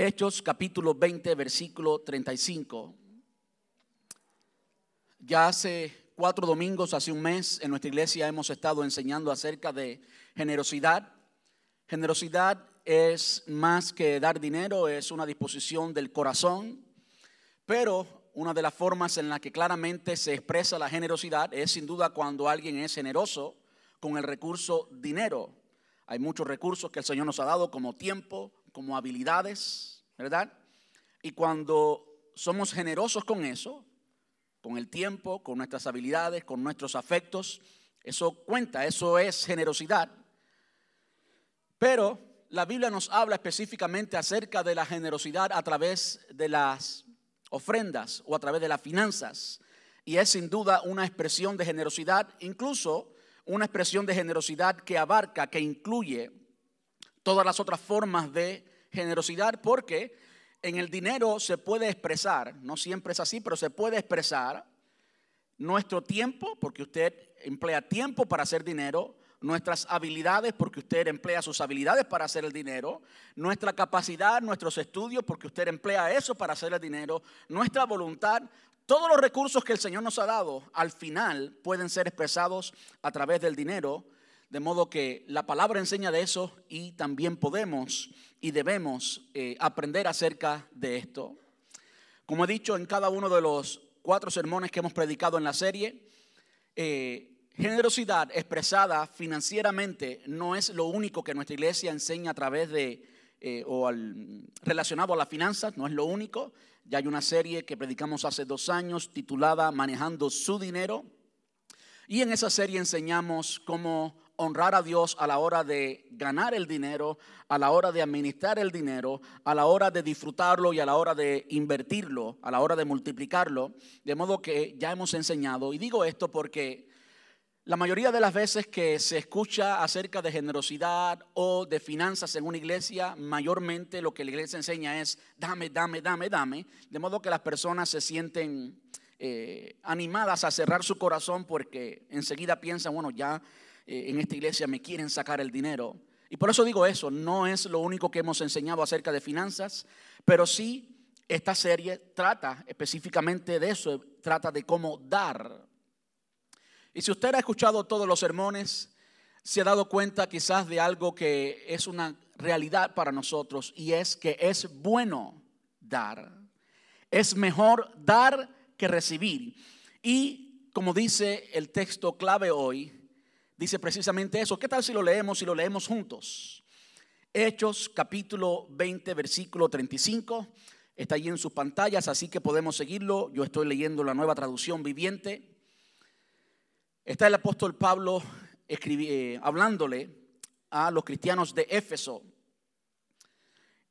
Hechos capítulo 20, versículo 35. Ya hace cuatro domingos, hace un mes, en nuestra iglesia hemos estado enseñando acerca de generosidad. Generosidad es más que dar dinero, es una disposición del corazón, pero una de las formas en la que claramente se expresa la generosidad es sin duda cuando alguien es generoso con el recurso dinero. Hay muchos recursos que el Señor nos ha dado como tiempo, como habilidades, ¿verdad? Y cuando somos generosos con eso, con el tiempo, con nuestras habilidades, con nuestros afectos, eso cuenta, eso es generosidad. Pero la Biblia nos habla específicamente acerca de la generosidad a través de las ofrendas o a través de las finanzas. Y es sin duda una expresión de generosidad, incluso una expresión de generosidad que abarca, que incluye todas las otras formas de generosidad, porque en el dinero se puede expresar, no siempre es así, pero se puede expresar nuestro tiempo, porque usted emplea tiempo para hacer dinero, nuestras habilidades, porque usted emplea sus habilidades para hacer el dinero, nuestra capacidad, nuestros estudios, porque usted emplea eso para hacer el dinero, nuestra voluntad, todos los recursos que el Señor nos ha dado, al final pueden ser expresados a través del dinero, de modo que la palabra enseña de eso y también podemos y debemos eh, aprender acerca de esto. Como he dicho en cada uno de los cuatro sermones que hemos predicado en la serie, eh, generosidad expresada financieramente no es lo único que nuestra iglesia enseña a través de eh, o al, relacionado a las finanzas, no es lo único. Ya hay una serie que predicamos hace dos años titulada Manejando su dinero. Y en esa serie enseñamos cómo honrar a Dios a la hora de ganar el dinero, a la hora de administrar el dinero, a la hora de disfrutarlo y a la hora de invertirlo, a la hora de multiplicarlo. De modo que ya hemos enseñado, y digo esto porque la mayoría de las veces que se escucha acerca de generosidad o de finanzas en una iglesia, mayormente lo que la iglesia enseña es dame, dame, dame, dame, de modo que las personas se sienten eh, animadas a cerrar su corazón porque enseguida piensan, bueno, ya eh, en esta iglesia me quieren sacar el dinero. Y por eso digo eso, no es lo único que hemos enseñado acerca de finanzas, pero sí esta serie trata específicamente de eso, trata de cómo dar y si usted ha escuchado todos los sermones, se ha dado cuenta quizás de algo que es una realidad para nosotros y es que es bueno dar. Es mejor dar que recibir. Y como dice el texto clave hoy, dice precisamente eso. ¿Qué tal si lo leemos y lo leemos juntos? Hechos capítulo 20, versículo 35. Está ahí en sus pantallas, así que podemos seguirlo. Yo estoy leyendo la nueva traducción viviente. Está el apóstol Pablo eh, hablándole a los cristianos de Éfeso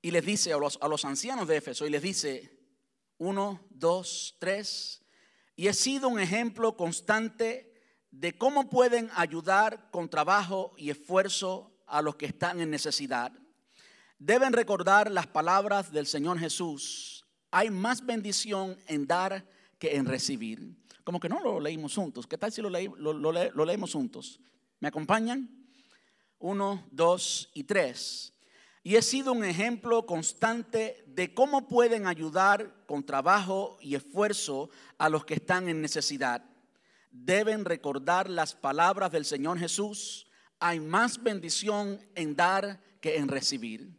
y les dice a los, a los ancianos de Éfeso y les dice, uno, dos, tres, y he sido un ejemplo constante de cómo pueden ayudar con trabajo y esfuerzo a los que están en necesidad. Deben recordar las palabras del Señor Jesús. Hay más bendición en dar que en recibir. Como que no lo leímos juntos. ¿Qué tal si lo, lo, leemos juntos? ¿Me acompañan? Uno, dos y tres. Y he sido un ejemplo constante de cómo pueden ayudar con trabajo y esfuerzo a los que están en necesidad. Deben recordar las palabras del Señor Jesús. Hay más bendición en dar que en recibir.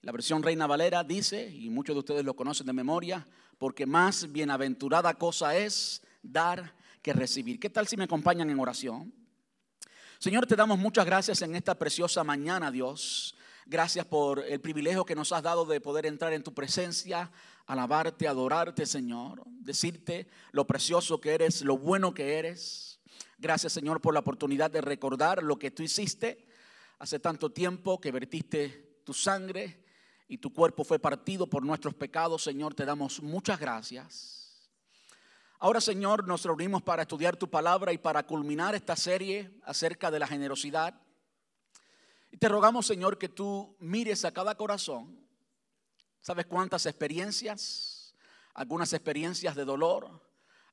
La versión Reina Valera dice, y muchos de ustedes lo conocen de memoria, porque más bienaventurada cosa es dar que recibir. ¿Qué tal si me acompañan en oración? Señor, te damos muchas gracias en esta preciosa mañana, Dios. Gracias por el privilegio que nos has dado de poder entrar en tu presencia, alabarte, adorarte, Señor, decirte lo precioso que eres, lo bueno que eres. Gracias, Señor, por la oportunidad de recordar lo que tú hiciste hace tanto tiempo que vertiste tu sangre y tu cuerpo fue partido por nuestros pecados. Señor, te damos muchas gracias. Ahora, Señor, nos reunimos para estudiar tu palabra y para culminar esta serie acerca de la generosidad. Y te rogamos, Señor, que tú mires a cada corazón. ¿Sabes cuántas experiencias? Algunas experiencias de dolor,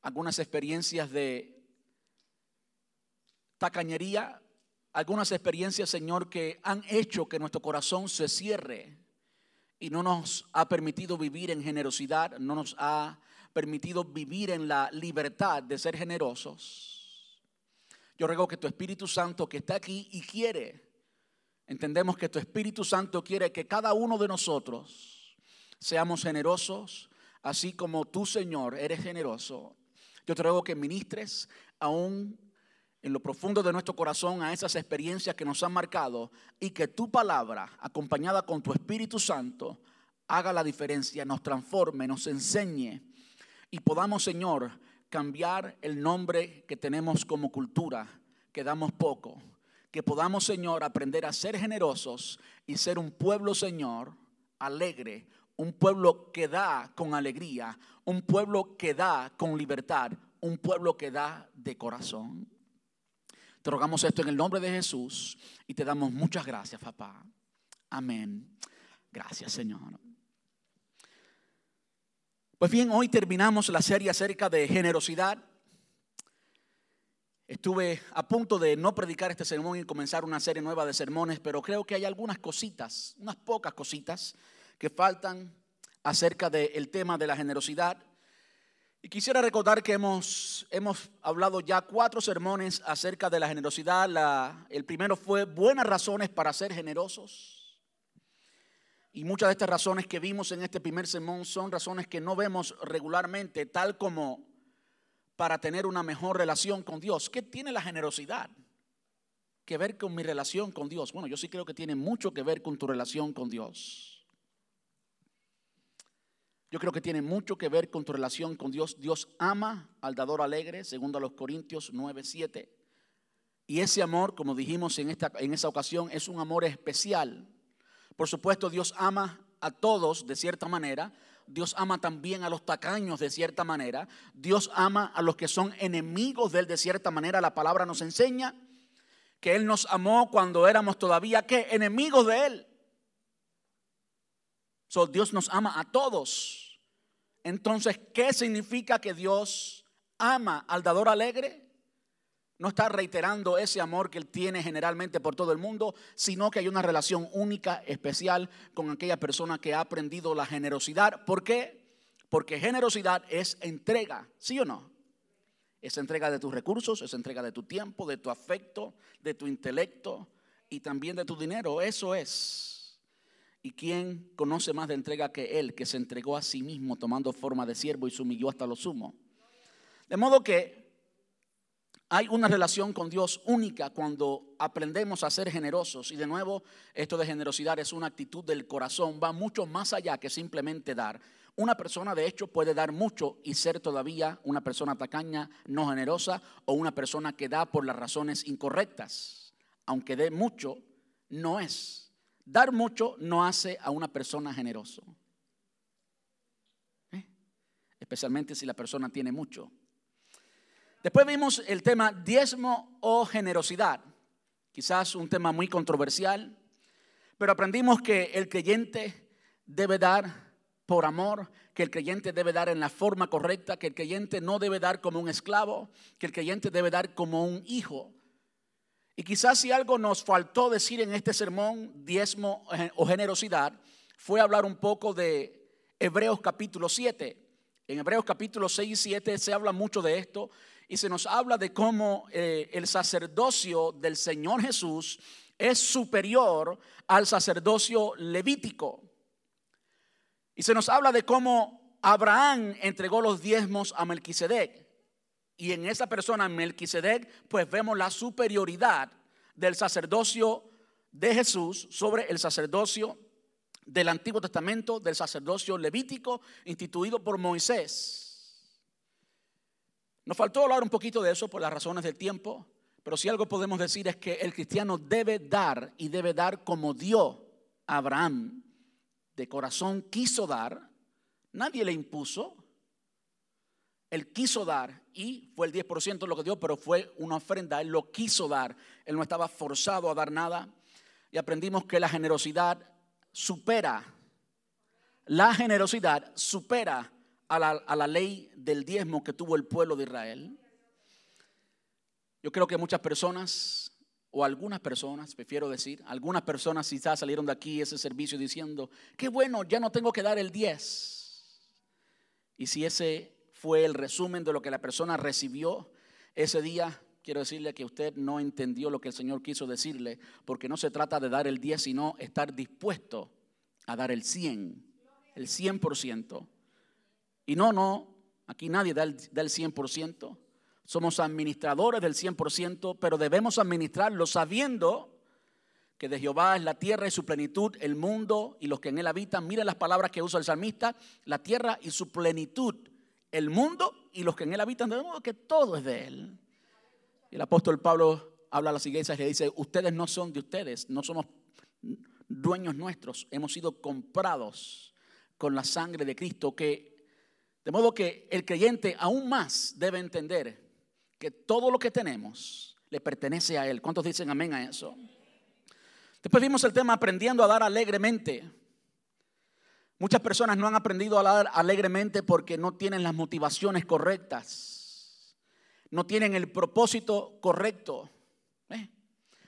algunas experiencias de tacañería, algunas experiencias, Señor, que han hecho que nuestro corazón se cierre y no nos ha permitido vivir en generosidad, no nos ha permitido vivir en la libertad de ser generosos. Yo ruego que tu Espíritu Santo que está aquí y quiere, entendemos que tu Espíritu Santo quiere que cada uno de nosotros seamos generosos, así como tú, Señor, eres generoso. Yo te ruego que ministres aún en lo profundo de nuestro corazón a esas experiencias que nos han marcado y que tu palabra, acompañada con tu Espíritu Santo, haga la diferencia, nos transforme, nos enseñe y podamos, Señor, cambiar el nombre que tenemos como cultura, que damos poco. Que podamos, Señor, aprender a ser generosos y ser un pueblo, Señor, alegre, un pueblo que da con alegría, un pueblo que da con libertad, un pueblo que da de corazón. Te rogamos esto en el nombre de Jesús y te damos muchas gracias, papá. Amén. Gracias, Señor. Pues bien, hoy terminamos la serie acerca de generosidad. Estuve a punto de no predicar este sermón y comenzar una serie nueva de sermones, pero creo que hay algunas cositas, unas pocas cositas que faltan acerca del tema de la generosidad. Y quisiera recordar que hemos, hemos hablado ya cuatro sermones acerca de la generosidad. El primero fue buenas razones para ser generosos. Y muchas de estas razones que vimos en este primer sermón son razones que no vemos regularmente, tal como para tener una mejor relación con Dios. ¿Qué tiene la generosidad que ver con mi relación con Dios? Bueno, yo sí creo que tiene mucho que ver con tu relación con Dios. Yo creo que tiene mucho que ver con tu relación con Dios. Dios ama al dador alegre, segundo a los Corintios 9, 7. Y ese amor, como dijimos en, esta, en esa ocasión, es un amor especial. Por supuesto, Dios ama a todos de cierta manera. Dios ama también a los tacaños de cierta manera. Dios ama a los que son enemigos de Él de cierta manera. La palabra nos enseña que Él nos amó cuando éramos todavía, ¿qué? Enemigos de Él. So, Dios nos ama a todos. Entonces, ¿qué significa que Dios ama al dador alegre? No está reiterando ese amor que Él tiene generalmente por todo el mundo, sino que hay una relación única, especial con aquella persona que ha aprendido la generosidad. ¿Por qué? Porque generosidad es entrega, ¿sí o no? Es entrega de tus recursos, es entrega de tu tiempo, de tu afecto, de tu intelecto y también de tu dinero. Eso es. ¿Y quién conoce más de entrega que Él, que se entregó a sí mismo tomando forma de siervo y se humilló hasta lo sumo? De modo que hay una relación con Dios única cuando aprendemos a ser generosos. Y de nuevo, esto de generosidad es una actitud del corazón, va mucho más allá que simplemente dar. Una persona de hecho puede dar mucho y ser todavía una persona tacaña, no generosa, o una persona que da por las razones incorrectas. Aunque dé mucho, no es Dar mucho no hace a una persona generoso. ¿Eh? Especialmente si la persona tiene mucho. Después vimos el tema diezmo o generosidad. Quizás un tema muy controversial, pero aprendimos que el creyente debe dar por amor, que el creyente debe dar en la forma correcta, que el creyente no debe dar como un esclavo, que el creyente debe dar como un hijo. Y quizás si algo nos faltó decir en este sermón, diezmo o generosidad, fue hablar un poco de Hebreos capítulo 7. En Hebreos capítulo 6 y 7 se habla mucho de esto y se nos habla de cómo eh, el sacerdocio del Señor Jesús es superior al sacerdocio levítico. Y se nos habla de cómo Abraham entregó los diezmos a Melquisedec. Y en esa persona, Melquisedec, pues vemos la superioridad del sacerdocio de Jesús sobre el sacerdocio del Antiguo Testamento, del sacerdocio levítico instituido por Moisés. Nos faltó hablar un poquito de eso por las razones del tiempo, pero si algo podemos decir es que el cristiano debe dar y debe dar como dio Abraham. De corazón quiso dar, nadie le impuso, él quiso dar y fue el 10% lo que dio, pero fue una ofrenda. Él lo quiso dar. Él no estaba forzado a dar nada. Y aprendimos que la generosidad supera, la generosidad supera a la, a la ley del diezmo que tuvo el pueblo de Israel. Yo creo que muchas personas o algunas personas, prefiero decir, algunas personas quizás salieron de aquí ese servicio diciendo, qué bueno, ya no tengo que dar el 10. Y si ese fue el resumen de lo que la persona recibió ese día, quiero decirle que usted no entendió lo que el Señor quiso decirle, porque no se trata de dar el 10, sino estar dispuesto a dar el 100, el 100%. Y no, no, aquí nadie da el, da el 100%. Somos administradores del 100%, pero debemos administrarlo sabiendo que de Jehová es la tierra y su plenitud, el mundo y los que en él habitan. Mira las palabras que usa el salmista, la tierra y su plenitud, el mundo y los que en él habitan, de modo que todo es de él. Y el apóstol Pablo habla a las iglesias y le dice, ustedes no son de ustedes, no somos dueños nuestros, hemos sido comprados con la sangre de Cristo, que de modo que el creyente aún más debe entender que todo lo que tenemos le pertenece a Él. ¿Cuántos dicen amén a eso? Después vimos el tema aprendiendo a dar alegremente. Muchas personas no han aprendido a dar alegremente porque no tienen las motivaciones correctas, no tienen el propósito correcto. ¿eh?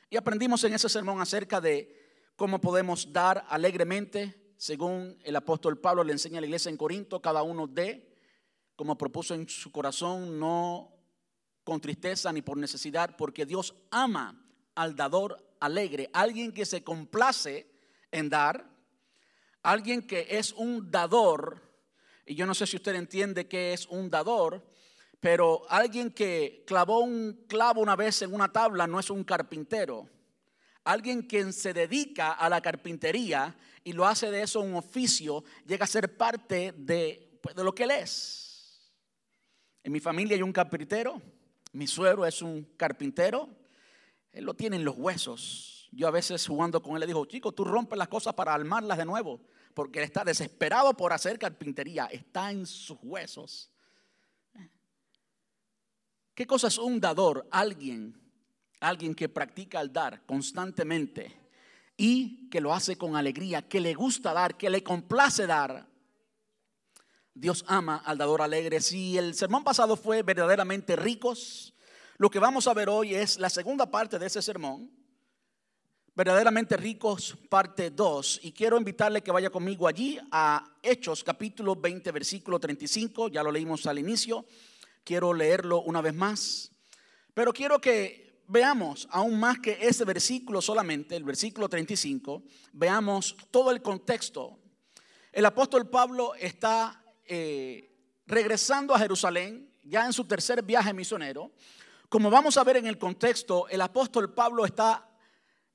Y aprendimos en ese sermón acerca de cómo podemos dar alegremente, según el apóstol Pablo le enseña a la iglesia en Corinto, cada uno de, como propuso en su corazón, no con tristeza ni por necesidad, porque Dios ama al dador alegre, alguien que se complace en dar, alguien que es un dador, y yo no sé si usted entiende qué es un dador, pero alguien que clavó un clavo una vez en una tabla no es un carpintero. Alguien quien se dedica a la carpintería y lo hace de eso un oficio, llega a ser parte de, pues, de lo que él es. En mi familia hay un carpintero, mi suegro es un carpintero, él lo tiene en los huesos. Yo a veces jugando con él le digo, chico, tú rompes las cosas para armarlas de nuevo, porque él está desesperado por hacer carpintería, está en sus huesos. ¿Qué cosa es un dador? Alguien, alguien que practica el dar constantemente y que lo hace con alegría, que le gusta dar, que le complace dar. Dios ama al dador alegre. Si el sermón pasado fue verdaderamente ricos, lo que vamos a ver hoy es la segunda parte de ese sermón. Verdaderamente ricos, parte 2. Y quiero invitarle que vaya conmigo allí a Hechos capítulo 20, versículo 35. Ya lo leímos al inicio. Quiero leerlo una vez más. Pero quiero que veamos aún más que ese versículo solamente, el versículo 35, veamos todo el contexto. El apóstol Pablo está eh, regresando a Jerusalén, ya en su tercer viaje misionero, como vamos a ver en el contexto, el apóstol Pablo está,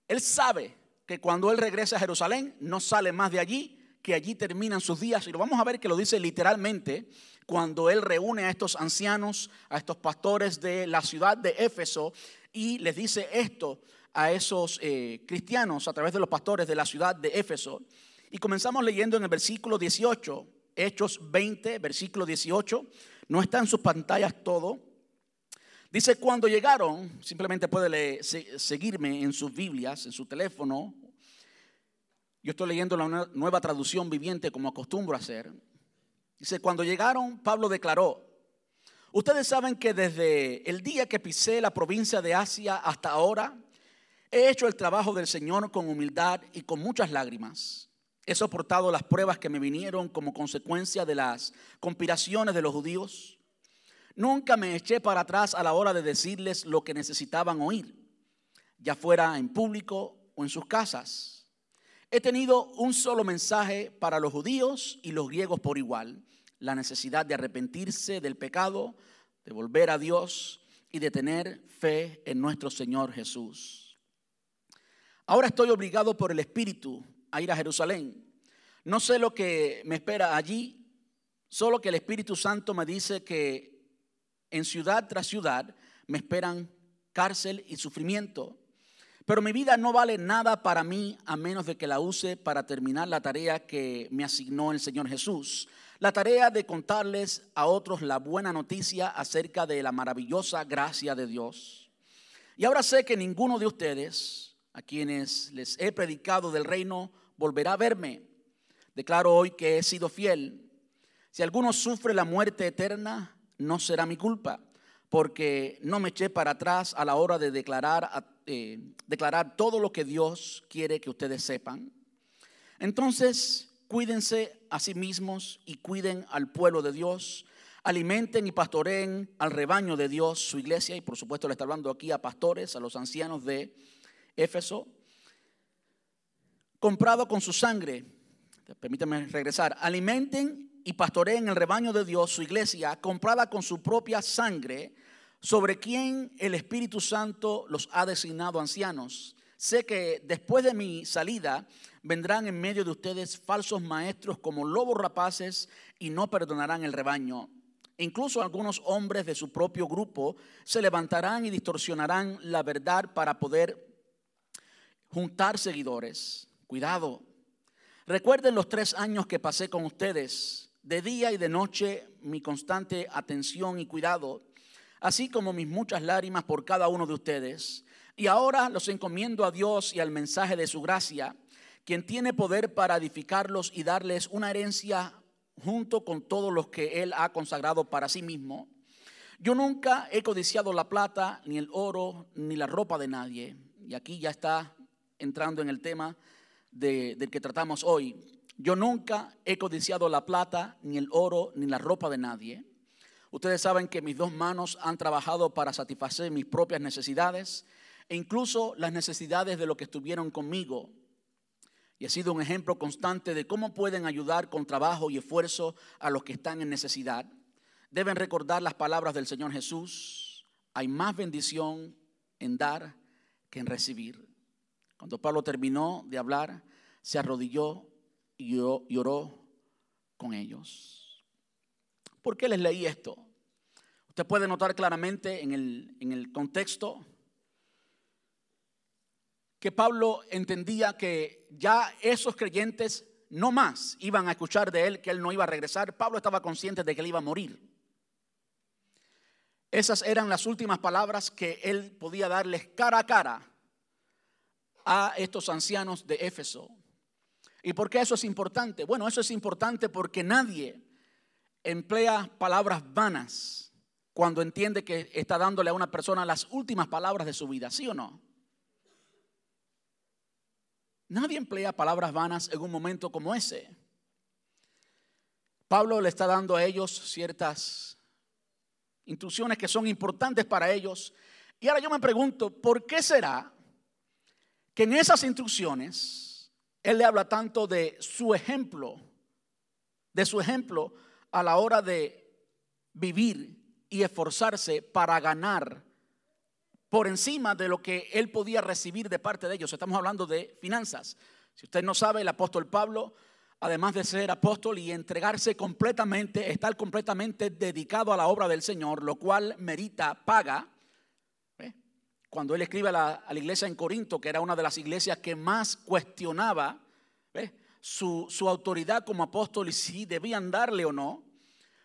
él sabe que cuando él regresa a Jerusalén, no sale más de allí, que allí terminan sus días. Y lo vamos a ver que lo dice literalmente cuando él reúne a estos ancianos, a estos pastores de la ciudad de Éfeso, y les dice esto a esos eh, cristianos a través de los pastores de la ciudad de Éfeso. Y comenzamos leyendo en el versículo 18 Hechos 20, versículo 18. No está en sus pantallas todo. Dice, cuando llegaron, simplemente puede seguirme en sus Biblias, en su teléfono. Yo estoy leyendo la nueva traducción viviente como acostumbro a hacer. Dice, cuando llegaron, Pablo declaró, ustedes saben que desde el día que pisé la provincia de Asia hasta ahora, he hecho el trabajo del Señor con humildad y con muchas lágrimas He soportado las pruebas que me vinieron como consecuencia de las conspiraciones de los judíos. Nunca me eché para atrás a la hora de decirles lo que necesitaban oír, ya fuera en público o en sus casas. He tenido un solo mensaje para los judíos y los griegos por igual, la necesidad de arrepentirse del pecado, de volver a Dios y de tener fe en nuestro Señor Jesús. Ahora estoy obligado por el Espíritu a ir a Jerusalén. No sé lo que me espera allí, solo que el Espíritu Santo me dice que en ciudad tras ciudad me esperan cárcel y sufrimiento. Pero mi vida no vale nada para mí a menos de que la use para terminar la tarea que me asignó el Señor Jesús. La tarea de contarles a otros la buena noticia acerca de la maravillosa gracia de Dios. Y ahora sé que ninguno de ustedes, a quienes les he predicado del reino, volverá a verme. Declaro hoy que he sido fiel. Si alguno sufre la muerte eterna, no será mi culpa, porque no me eché para atrás a la hora de declarar eh, declarar todo lo que Dios quiere que ustedes sepan. Entonces, cuídense a sí mismos y cuiden al pueblo de Dios. Alimenten y pastoreen al rebaño de Dios, su iglesia, y por supuesto le está hablando aquí a pastores, a los ancianos de Éfeso. Comprado con su sangre, permítanme regresar, alimenten y pastoreen el rebaño de Dios, su iglesia, comprada con su propia sangre, sobre quien el Espíritu Santo los ha designado ancianos. Sé que después de mi salida vendrán en medio de ustedes falsos maestros como lobos rapaces y no perdonarán el rebaño. Incluso algunos hombres de su propio grupo se levantarán y distorsionarán la verdad para poder juntar seguidores. Cuidado. Recuerden los tres años que pasé con ustedes, de día y de noche, mi constante atención y cuidado, así como mis muchas lágrimas por cada uno de ustedes. Y ahora los encomiendo a Dios y al mensaje de su gracia, quien tiene poder para edificarlos y darles una herencia junto con todos los que Él ha consagrado para sí mismo. Yo nunca he codiciado la plata, ni el oro, ni la ropa de nadie. Y aquí ya está entrando en el tema del que tratamos hoy. Yo nunca he codiciado la plata, ni el oro, ni la ropa de nadie. Ustedes saben que mis dos manos han trabajado para satisfacer mis propias necesidades e incluso las necesidades de los que estuvieron conmigo. Y ha sido un ejemplo constante de cómo pueden ayudar con trabajo y esfuerzo a los que están en necesidad. Deben recordar las palabras del Señor Jesús. Hay más bendición en dar que en recibir. Cuando Pablo terminó de hablar, se arrodilló y lloró con ellos. ¿Por qué les leí esto? Usted puede notar claramente en el, en el contexto que Pablo entendía que ya esos creyentes no más iban a escuchar de él que él no iba a regresar. Pablo estaba consciente de que él iba a morir. Esas eran las últimas palabras que él podía darles cara a cara a estos ancianos de Éfeso. ¿Y por qué eso es importante? Bueno, eso es importante porque nadie emplea palabras vanas cuando entiende que está dándole a una persona las últimas palabras de su vida, ¿sí o no? Nadie emplea palabras vanas en un momento como ese. Pablo le está dando a ellos ciertas instrucciones que son importantes para ellos. Y ahora yo me pregunto, ¿por qué será que en esas instrucciones él le habla tanto de su ejemplo, de su ejemplo a la hora de vivir y esforzarse para ganar por encima de lo que él podía recibir de parte de ellos. Estamos hablando de finanzas. Si usted no sabe, el apóstol Pablo, además de ser apóstol y entregarse completamente, estar completamente dedicado a la obra del Señor, lo cual merita paga. Cuando él escribe a la, iglesia en Corinto, que era una de las iglesias que más cuestionaba su, su autoridad como apóstol y si debían darle o no,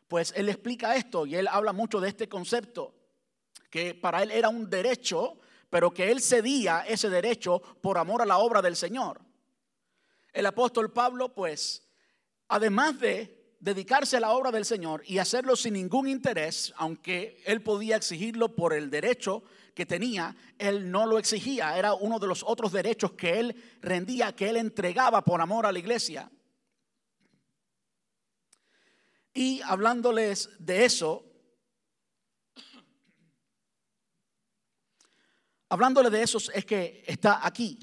pues él explica esto y él habla mucho de este concepto que para él era un derecho, pero que él cedía ese derecho por amor a la obra del Señor. El apóstol Pablo, pues, además de dedicarse a la obra del Señor y hacerlo sin ningún interés, aunque él podía exigirlo por el derecho que tenía, él no lo exigía, era uno de los otros derechos que él rendía, que él entregaba por amor a la iglesia. Y hablándoles de eso, Hablándole de eso es que está aquí.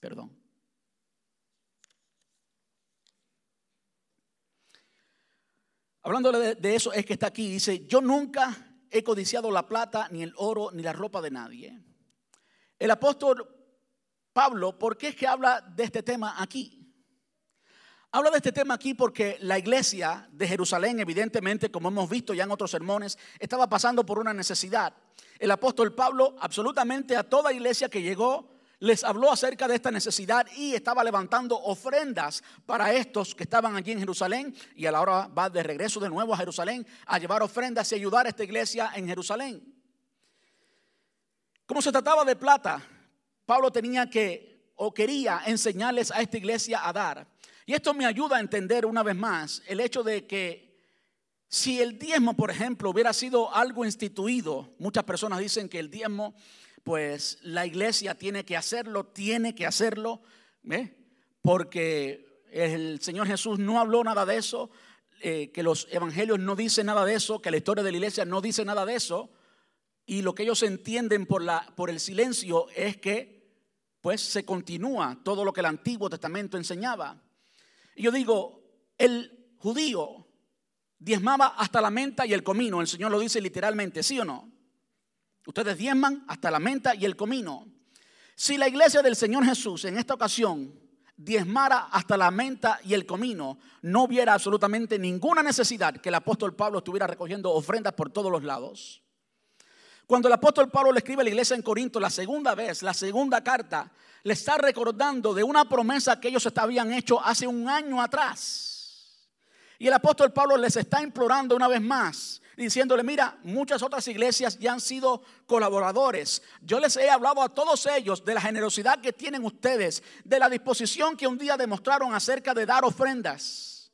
Perdón. Hablándole de, eso es que está aquí. Dice, yo nunca he codiciado la plata, ni el oro, ni la ropa de nadie. El apóstol Pablo, ¿por qué es que habla de este tema aquí? Hablo de este tema aquí porque la iglesia de Jerusalén, evidentemente, como hemos visto ya en otros sermones, estaba pasando por una necesidad. El apóstol Pablo, absolutamente a toda iglesia que llegó, les habló acerca de esta necesidad y estaba levantando ofrendas para estos que estaban allí en Jerusalén y a la hora va de regreso de nuevo a Jerusalén a llevar ofrendas y ayudar a esta iglesia en Jerusalén. Como se trataba de plata, Pablo tenía que o quería enseñarles a esta iglesia a dar. Y esto me ayuda a entender una vez más el hecho de que Si el diezmo, por ejemplo, hubiera sido algo instituido, muchas personas dicen que el diezmo, pues la iglesia tiene que hacerlo, tiene que hacerlo, porque el Señor Jesús no habló nada de eso, eh, que los evangelios no dicen nada de eso, que la historia de la iglesia no dice nada de eso, y lo que ellos entienden por, la, por el silencio es que pues se continúa todo lo que el Antiguo Testamento enseñaba. Y yo digo, el judío diezmaba hasta la menta y el comino. El Señor lo dice literalmente, ¿sí o no? Ustedes diezman hasta la menta y el comino. Si la iglesia del Señor Jesús en esta ocasión diezmara hasta la menta y el comino, no hubiera absolutamente ninguna necesidad que el apóstol Pablo estuviera recogiendo ofrendas por todos los lados. Cuando el apóstol Pablo le escribe a la iglesia en Corinto la segunda vez, la segunda carta, le está recordando de una promesa que ellos habían hecho hace un año atrás. Y el apóstol Pablo les está implorando una vez más, diciéndole, mira, muchas otras iglesias ya han sido colaboradores. Yo les he hablado a todos ellos de la generosidad que tienen ustedes, de la disposición que un día demostraron acerca de dar ofrendas.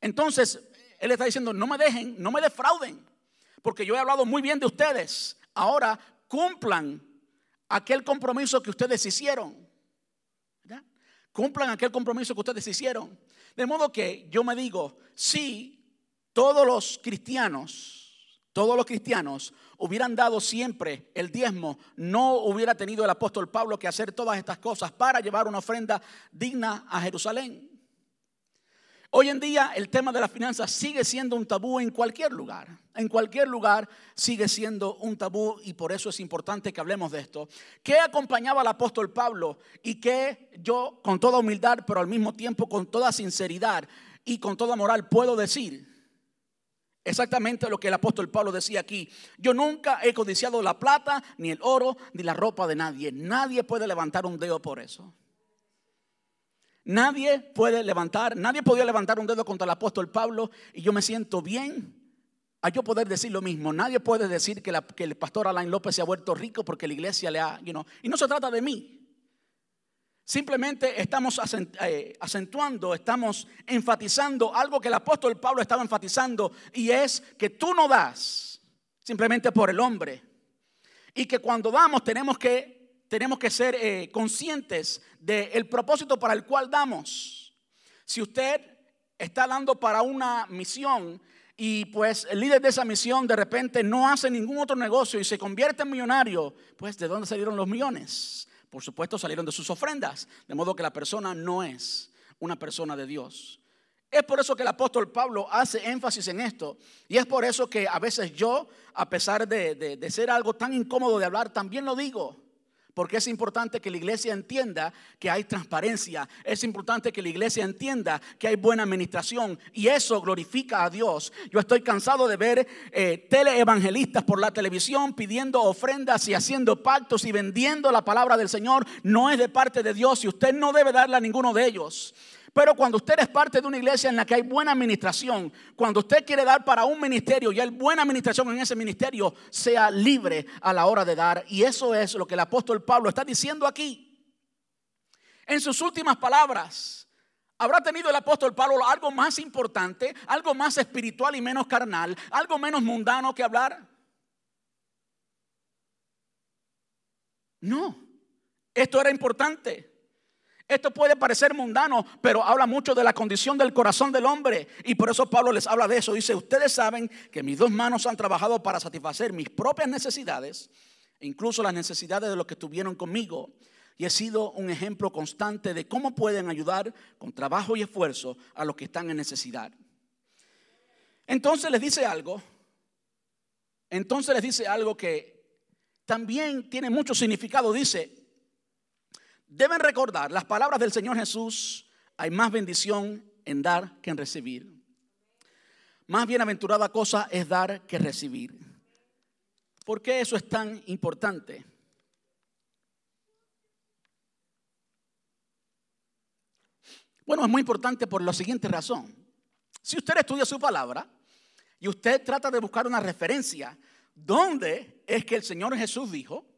Entonces, él está diciendo, no me dejen, no me defrauden, porque yo he hablado muy bien de ustedes. Ahora cumplan aquel compromiso que ustedes hicieron. Cumplan aquel compromiso que ustedes hicieron. De modo que yo me digo, si todos los cristianos, todos los cristianos hubieran dado siempre el diezmo, no hubiera tenido el apóstol Pablo que hacer todas estas cosas para llevar una ofrenda digna a Jerusalén. Hoy en día el tema de las finanzas sigue siendo un tabú en cualquier lugar. En cualquier lugar sigue siendo un tabú y por eso es importante que hablemos de esto. ¿Qué acompañaba al apóstol Pablo y que yo con toda humildad, pero al mismo tiempo con toda sinceridad y con toda moral puedo decir? Exactamente lo que el apóstol Pablo decía aquí. Yo nunca he codiciado la plata, ni el oro, ni la ropa de nadie. Nadie puede levantar un dedo por eso. Nadie puede levantar, nadie podía levantar un dedo contra el apóstol Pablo y yo me siento bien a yo poder decir lo mismo. Nadie puede decir que, el pastor Alain López se ha vuelto rico porque la iglesia le ha, y no se trata de mí. Simplemente estamos eh, acentuando, estamos enfatizando algo que el apóstol Pablo estaba enfatizando y es que tú no das simplemente por el hombre. Y que cuando damos tenemos que tenemos que ser eh, conscientes del propósito para el cual damos. Si usted está dando para una misión y pues el líder de esa misión de repente no hace ningún otro negocio y se convierte en millonario, pues ¿de dónde salieron los millones? Por supuesto salieron de sus ofrendas, de modo que la persona no es una persona de Dios. Es por eso que el apóstol Pablo hace énfasis en esto. Y es por eso que a veces yo, a pesar de, de ser algo tan incómodo de hablar, también lo digo. Porque es importante que la iglesia entienda que hay transparencia. Es importante que la iglesia entienda que hay buena administración. Y eso glorifica a Dios. Yo estoy cansado de ver eh, teleevangelistas por la televisión pidiendo ofrendas y haciendo pactos y vendiendo la palabra del Señor. No es de parte de Dios y usted no debe darle a ninguno de ellos. Pero cuando usted es parte de una iglesia en la que hay buena administración, cuando usted quiere dar para un ministerio y hay buena administración en ese ministerio, sea libre a la hora de dar. Y eso es lo que el apóstol Pablo está diciendo aquí. En sus últimas palabras, ¿habrá tenido el apóstol Pablo algo más importante, algo más espiritual y menos carnal, algo menos mundano que hablar? No, esto era importante. Esto puede parecer mundano, pero habla mucho de la condición del corazón del hombre. Y por eso Pablo les habla de eso. Dice, ustedes saben que mis dos manos han trabajado para satisfacer mis propias necesidades, incluso las necesidades de los que estuvieron conmigo. Y he sido un ejemplo constante de cómo pueden ayudar con trabajo y esfuerzo a los que están en necesidad. Entonces les dice algo. Entonces les dice algo que también tiene mucho significado. Dice, deben recordar las palabras del Señor Jesús, hay más bendición en dar que en recibir. Más bienaventurada cosa es dar que recibir. ¿Por qué eso es tan importante? Bueno, es muy importante por la siguiente razón. Si usted estudia su palabra y usted trata de buscar una referencia, ¿dónde es que el Señor Jesús dijo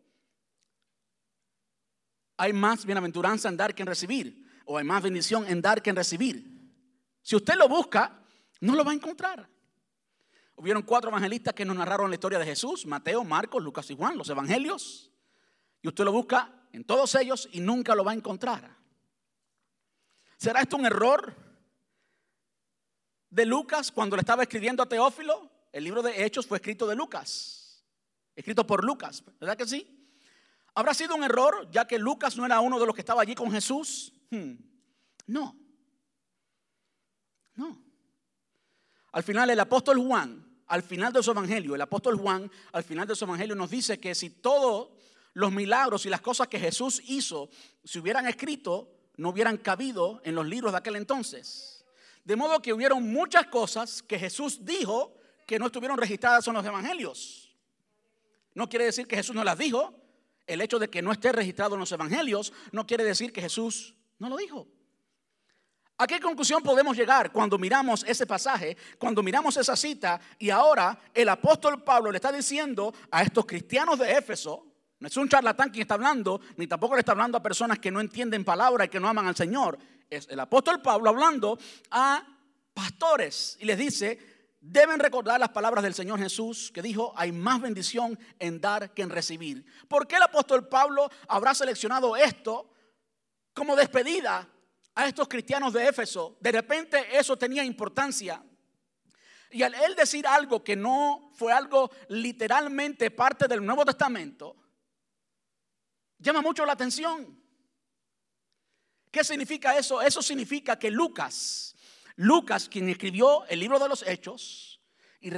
hay más bienaventuranza en dar que en recibir, o hay más bendición en dar que en recibir. Si usted lo busca, no lo va a encontrar. hubieron cuatro evangelistas que nos narraron la historia de Jesús, Mateo, Marcos, Lucas y Juan, los evangelios. Y usted lo busca en todos ellos y nunca lo va a encontrar. ¿Será esto un error de Lucas cuando le estaba escribiendo a Teófilo? El libro de Hechos fue escrito de Lucas, escrito por Lucas, ¿verdad que sí? ¿Habrá sido un error ya que Lucas no era uno de los que estaba allí con Jesús? Hmm. No. No. Al final el apóstol Juan, al final de su evangelio, el apóstol Juan, al final de su evangelio nos dice que si todos los milagros y las cosas que Jesús hizo se hubieran escrito, no hubieran cabido en los libros de aquel entonces. De modo que hubieron muchas cosas que Jesús dijo que no estuvieron registradas en los evangelios. No quiere decir que Jesús no las dijo. El hecho de que no esté registrado en los evangelios no quiere decir que Jesús no lo dijo. ¿A qué conclusión podemos llegar cuando miramos ese pasaje, cuando miramos esa cita y ahora el apóstol Pablo le está diciendo a estos cristianos de Éfeso, no es un charlatán quien está hablando, ni tampoco le está hablando a personas que no entienden palabra y que no aman al Señor. Es el apóstol Pablo hablando a pastores y les dice, deben recordar las palabras del Señor Jesús que dijo, hay más bendición en dar que en recibir. ¿Por qué el apóstol Pablo habrá seleccionado esto como despedida a estos cristianos de Éfeso? De repente eso tenía importancia. Y al él decir algo que no fue algo literalmente parte del Nuevo Testamento, llama mucho la atención. ¿Qué significa eso? Eso significa que Lucas, Lucas, quien escribió el libro de los Hechos y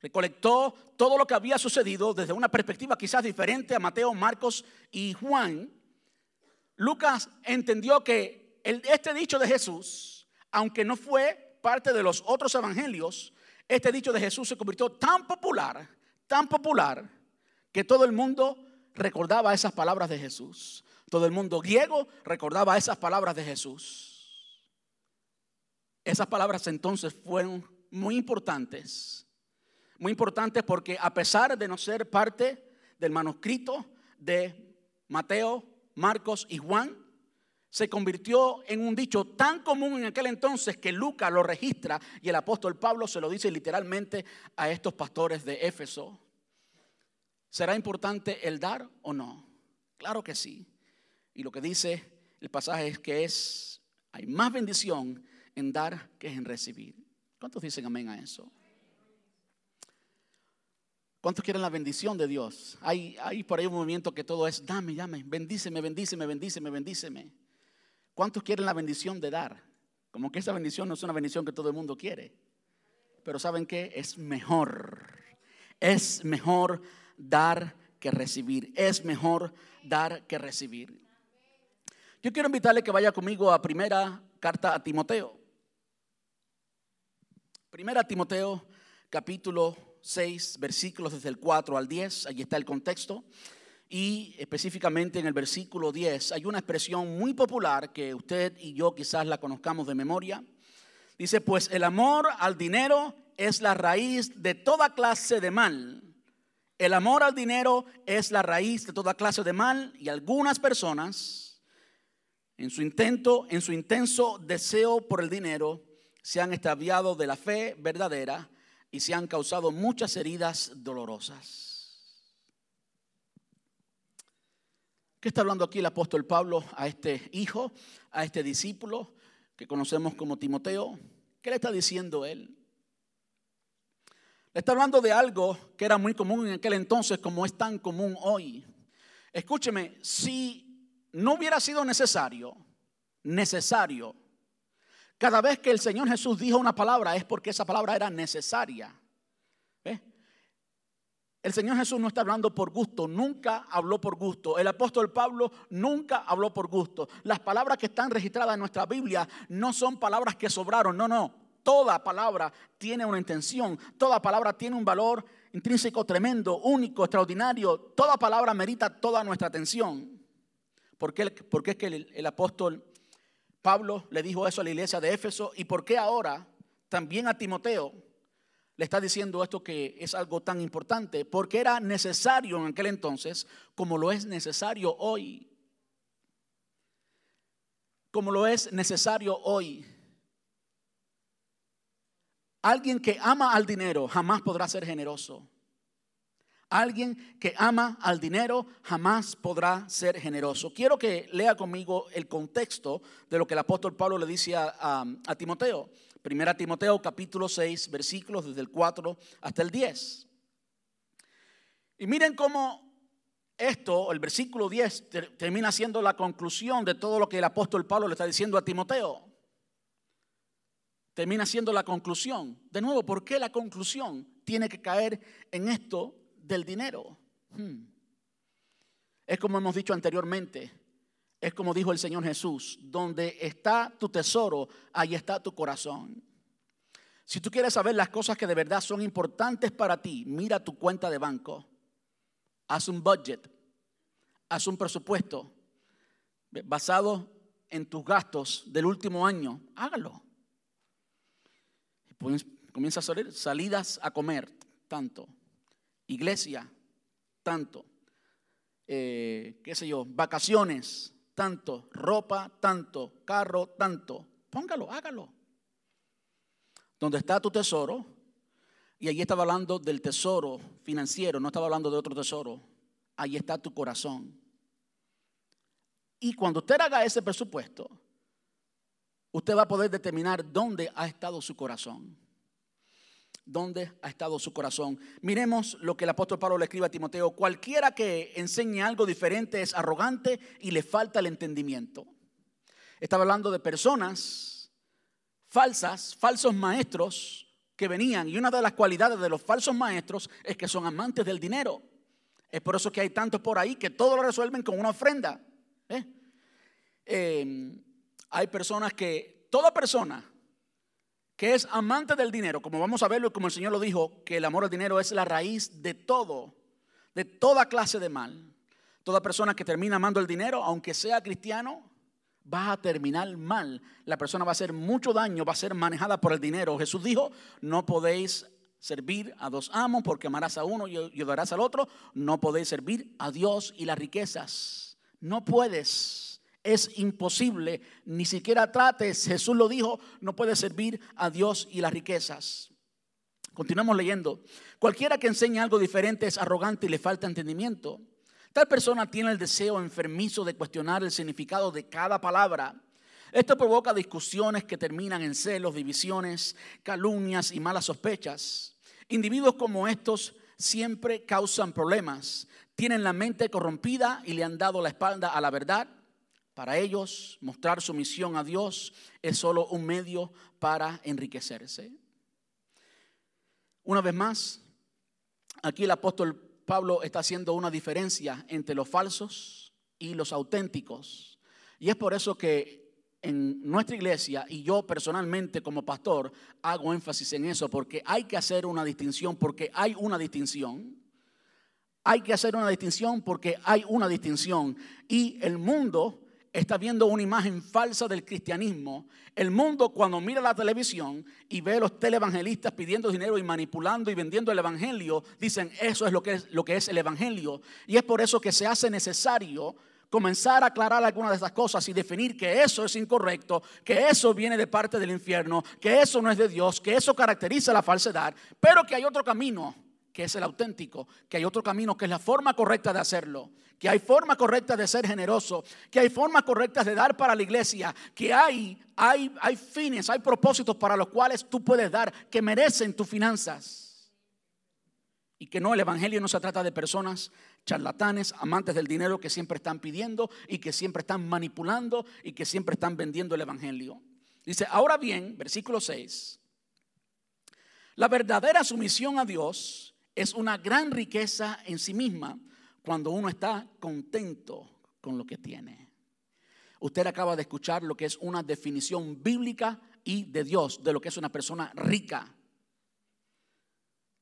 recolectó todo lo que había sucedido desde una perspectiva quizás diferente a Mateo, Marcos y Juan, Lucas entendió que este dicho de Jesús, aunque no fue parte de los otros evangelios, este dicho de Jesús se convirtió tan popular, tan popular, que todo el mundo recordaba esas palabras de Jesús. Todo el mundo griego recordaba esas palabras de Jesús. Esas palabras entonces fueron muy importantes. Muy importantes porque a pesar de no ser parte del manuscrito de Mateo, Marcos y Juan, se convirtió en un dicho tan común en aquel entonces que Lucas lo registra y el apóstol Pablo se lo dice literalmente a estos pastores de Éfeso. ¿Será importante el dar o no? Claro que sí. Y lo que dice el pasaje es que es, hay más bendición en dar que en recibir. ¿Cuántos dicen amén a eso? ¿Cuántos quieren la bendición de Dios? Hay, hay por ahí un movimiento que todo es, dame, dame, bendíceme, bendíceme, bendíceme, bendíceme. ¿Cuántos quieren la bendición de dar? Como que esa bendición no es una bendición que todo el mundo quiere. Pero ¿saben qué? Es mejor. Es mejor dar que recibir. Es mejor dar que recibir. Yo quiero invitarle que vaya conmigo a primera carta a Timoteo. Primera Timoteo capítulo 6 versículos desde el 4 al 10, allí está el contexto. Y específicamente en el versículo 10 hay una expresión muy popular que usted y yo quizás la conozcamos de memoria. Dice, pues el amor al dinero es la raíz de toda clase de mal. El amor al dinero es la raíz de toda clase de mal y algunas personas en su intento, en su intenso deseo por el dinero, se han extraviado de la fe verdadera y se han causado muchas heridas dolorosas. ¿Qué está hablando aquí el apóstol Pablo a este hijo, a este discípulo que conocemos como Timoteo? ¿Qué le está diciendo él? está hablando de algo que era muy común en aquel entonces como es tan común hoy. Escúcheme, si no hubiera sido necesario, necesario, cada vez que el Señor Jesús dijo una palabra es porque esa palabra era necesaria. El Señor Jesús no está hablando por gusto, nunca habló por gusto. El apóstol Pablo nunca habló por gusto. Las palabras que están registradas en nuestra Biblia no son palabras que sobraron, no, no. Toda palabra tiene una intención, toda palabra tiene un valor intrínseco tremendo, único, extraordinario. Toda palabra merita toda nuestra atención. ¿Por qué, porque es que el, el apóstol Pablo le dijo eso a la iglesia de Éfeso? ¿Y por qué ahora también a Timoteo le está diciendo esto que es algo tan importante? Porque era necesario en aquel entonces como lo es necesario hoy. Como lo es necesario hoy Alguien que ama al dinero jamás podrá ser generoso. Alguien que ama al dinero jamás podrá ser generoso. Quiero que lea conmigo el contexto de lo que el apóstol Pablo le dice a, Timoteo. Primera Timoteo capítulo 6, versículos desde el 4 hasta el 10. Y miren cómo esto, el versículo 10, termina siendo la conclusión de todo lo que el apóstol Pablo le está diciendo a Timoteo. Termina siendo la conclusión. De nuevo, ¿por qué la conclusión tiene que caer en esto del dinero? Hmm. Es como hemos dicho anteriormente, es como dijo el Señor Jesús, donde está tu tesoro, ahí está tu corazón. Si tú quieres saber las cosas que de verdad son importantes para ti, mira tu cuenta de banco haz un budget, haz un presupuesto basado en tus gastos del último año, hágalo. Comienza a salir salidas a comer, tanto. Iglesia, tanto. Eh, qué sé yo, vacaciones, tanto. Ropa, tanto. Carro, tanto. Póngalo, hágalo. Donde está tu tesoro, y allí estaba hablando del tesoro financiero, no estaba hablando de otro tesoro. Allí está tu corazón. Y cuando usted haga ese presupuesto, usted va a poder determinar dónde ha estado su corazón. ¿Dónde ha estado su corazón? Miremos lo que el apóstol Pablo le escribe a Timoteo. Cualquiera que enseñe algo diferente es arrogante y le falta el entendimiento. Estaba hablando de personas falsas, falsos maestros, que venían. Y una de las cualidades de los falsos maestros es que son amantes del dinero. Es por eso que hay tantos por ahí que todo lo resuelven con una ofrenda. ¿eh? Em, hay personas que, toda persona que es amante del dinero, como vamos a verlo, como el Señor lo dijo, que el amor al dinero es la raíz de todo, de toda clase de mal. Toda persona que termina amando el dinero, aunque sea cristiano, va a terminar mal. La persona va a hacer mucho daño, va a ser manejada por el dinero. Jesús dijo, no podéis servir a dos amos porque amarás a uno y ayudarás al otro. No podéis servir a Dios y las riquezas. No puedes. Es imposible. Ni siquiera trates. Jesús lo dijo, no puedes servir a Dios y las riquezas. Continuamos leyendo. Cualquiera que enseñe algo diferente es arrogante y le falta entendimiento. Tal persona tiene el deseo enfermizo de cuestionar el significado de cada palabra. Esto provoca discusiones que terminan en celos, divisiones, calumnias y malas sospechas. Individuos como estos siempre causan problemas. Tienen la mente corrompida y le han dado la espalda a la verdad. Para ellos, mostrar su misión a Dios es solo un medio para enriquecerse. Una vez más, aquí el apóstol Pablo está haciendo una diferencia entre los falsos y los auténticos. Y es por eso que en nuestra iglesia y yo personalmente como pastor hago énfasis en eso, porque hay que hacer una distinción, porque hay una distinción. Hay que hacer una distinción porque hay una distinción. Y el mundo está viendo una imagen falsa del cristianismo. El mundo cuando mira la televisión y ve a los televangelistas pidiendo dinero y manipulando y vendiendo el evangelio, dicen eso es lo que es lo que es el evangelio. Y es por eso que se hace necesario comenzar a aclarar algunas de estas cosas y definir que eso es incorrecto, que eso viene de parte del infierno, que eso no es de Dios, que eso caracteriza la falsedad, pero que hay otro camino que es el auténtico, que hay otro camino que es la forma correcta de hacerlo, que hay forma correcta de ser generoso, que hay formas correctas de dar para la iglesia, que hay, hay, hay fines, hay propósitos para los cuales tú puedes dar que merecen tus finanzas. Y que no, el Evangelio no se trata de personas charlatanes, amantes del dinero que siempre están pidiendo y que siempre están manipulando y que siempre están vendiendo el Evangelio. Dice, ahora bien, versículo 6, la verdadera sumisión a Dios es una gran riqueza en sí misma cuando uno está contento con lo que tiene. Usted acaba de escuchar lo que es una definición bíblica y de Dios de lo que es una persona rica.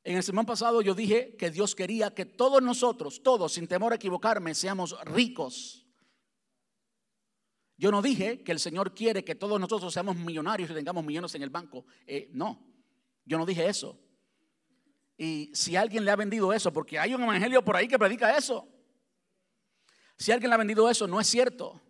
En el semana pasado yo dije que Dios quería que todos nosotros, todos, sin temor a equivocarme, seamos ricos. Yo no dije que el Señor quiere que todos nosotros seamos millonarios y tengamos millones en el banco. Eh, no, yo no dije eso. Y si alguien le ha vendido eso, porque hay un evangelio por ahí que predica eso. Si alguien le ha vendido eso, no es cierto.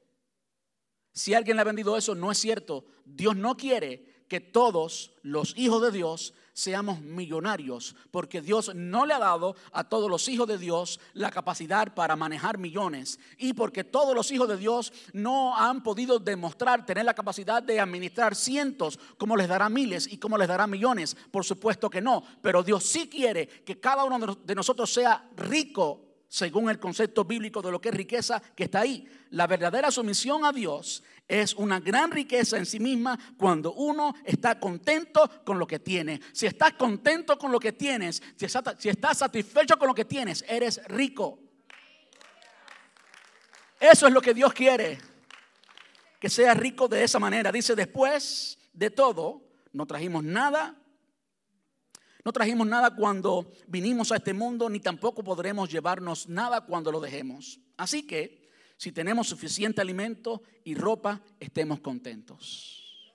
Si alguien le ha vendido eso, no es cierto. Dios no quiere que todos los hijos de Dios seamos millonarios, porque Dios no le ha dado a todos los hijos de Dios la capacidad para manejar millones y porque todos los hijos de Dios no han podido demostrar tener la capacidad de administrar cientos, como les dará miles y como les dará millones. Por supuesto que no, pero Dios sí quiere que cada uno de nosotros sea rico según el concepto bíblico de lo que es riqueza que está ahí. La verdadera sumisión a Dios es una gran riqueza en sí misma cuando uno está contento con lo que tiene. Si estás contento con lo que tienes, si estás satisfecho con lo que tienes, eres rico. Eso es lo que Dios quiere, que sea rico de esa manera. Dice, después de todo, no trajimos nada no trajimos nada cuando vinimos a este mundo, ni tampoco podremos llevarnos nada cuando lo dejemos. Así que, si tenemos suficiente alimento y ropa, estemos contentos.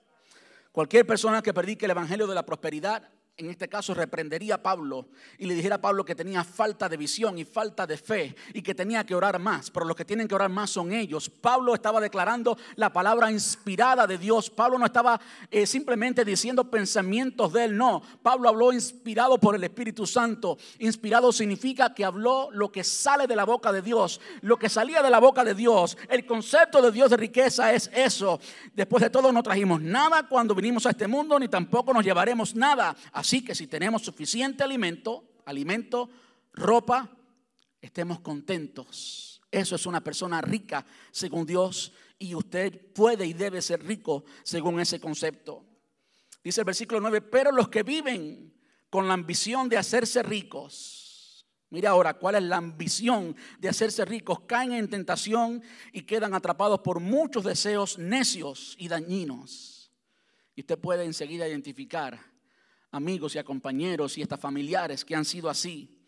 Cualquier persona que predique el Evangelio de la Prosperidad en este caso reprendería a Pablo y le dijera a Pablo que tenía falta de visión y falta de fe y que tenía que orar más, pero los que tienen que orar más son ellos. Pablo estaba declarando la palabra inspirada de Dios. Pablo no estaba eh, simplemente diciendo pensamientos de él, no. Pablo habló inspirado por el Espíritu Santo. Inspirado significa que habló lo que sale de la boca de Dios, lo que salía de la boca de Dios. El concepto de Dios de riqueza es eso. Después de todo no trajimos nada cuando vinimos a este mundo, ni tampoco nos llevaremos nada. Así que si tenemos suficiente alimento, alimento, ropa, estemos contentos. Eso es una persona rica según Dios y usted puede y debe ser rico según ese concepto. Dice el versículo 9, pero los que viven con la ambición de hacerse ricos, mira ahora cuál es la ambición de hacerse ricos, caen en tentación y quedan atrapados por muchos deseos necios y dañinos. Y usted puede enseguida identificar amigos y compañeros y hasta familiares que han sido así.